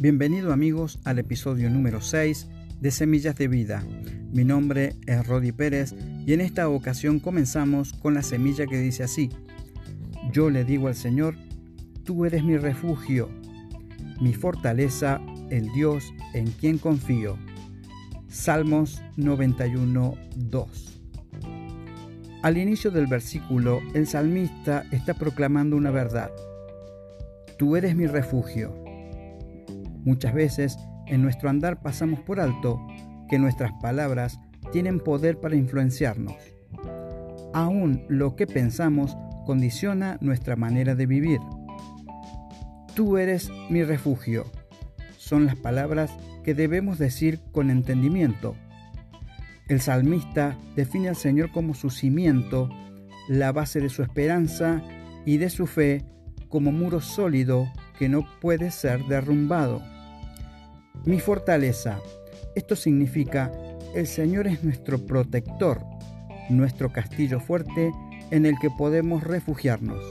Bienvenido amigos al episodio número 6 de Semillas de Vida. Mi nombre es Rodi Pérez y en esta ocasión comenzamos con la semilla que dice así. Yo le digo al Señor, tú eres mi refugio, mi fortaleza, el Dios en quien confío. Salmos 91, 2. Al inicio del versículo, el salmista está proclamando una verdad. Tú eres mi refugio. Muchas veces en nuestro andar pasamos por alto que nuestras palabras tienen poder para influenciarnos. Aún lo que pensamos condiciona nuestra manera de vivir. Tú eres mi refugio. Son las palabras que debemos decir con entendimiento. El salmista define al Señor como su cimiento, la base de su esperanza y de su fe como muro sólido que no puede ser derrumbado. Mi fortaleza. Esto significa, el Señor es nuestro protector, nuestro castillo fuerte en el que podemos refugiarnos.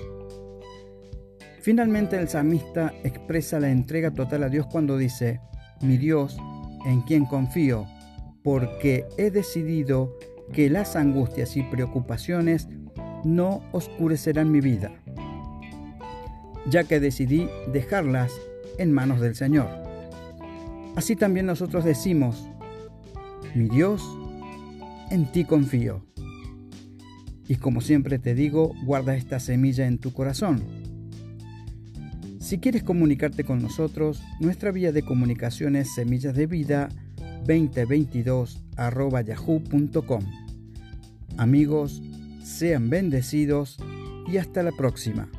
Finalmente el salmista expresa la entrega total a Dios cuando dice, mi Dios, en quien confío, porque he decidido que las angustias y preocupaciones no oscurecerán mi vida ya que decidí dejarlas en manos del Señor. Así también nosotros decimos, mi Dios, en ti confío. Y como siempre te digo, guarda esta semilla en tu corazón. Si quieres comunicarte con nosotros, nuestra vía de comunicación es semillas de vida 2022 yahoo.com. Amigos, sean bendecidos y hasta la próxima.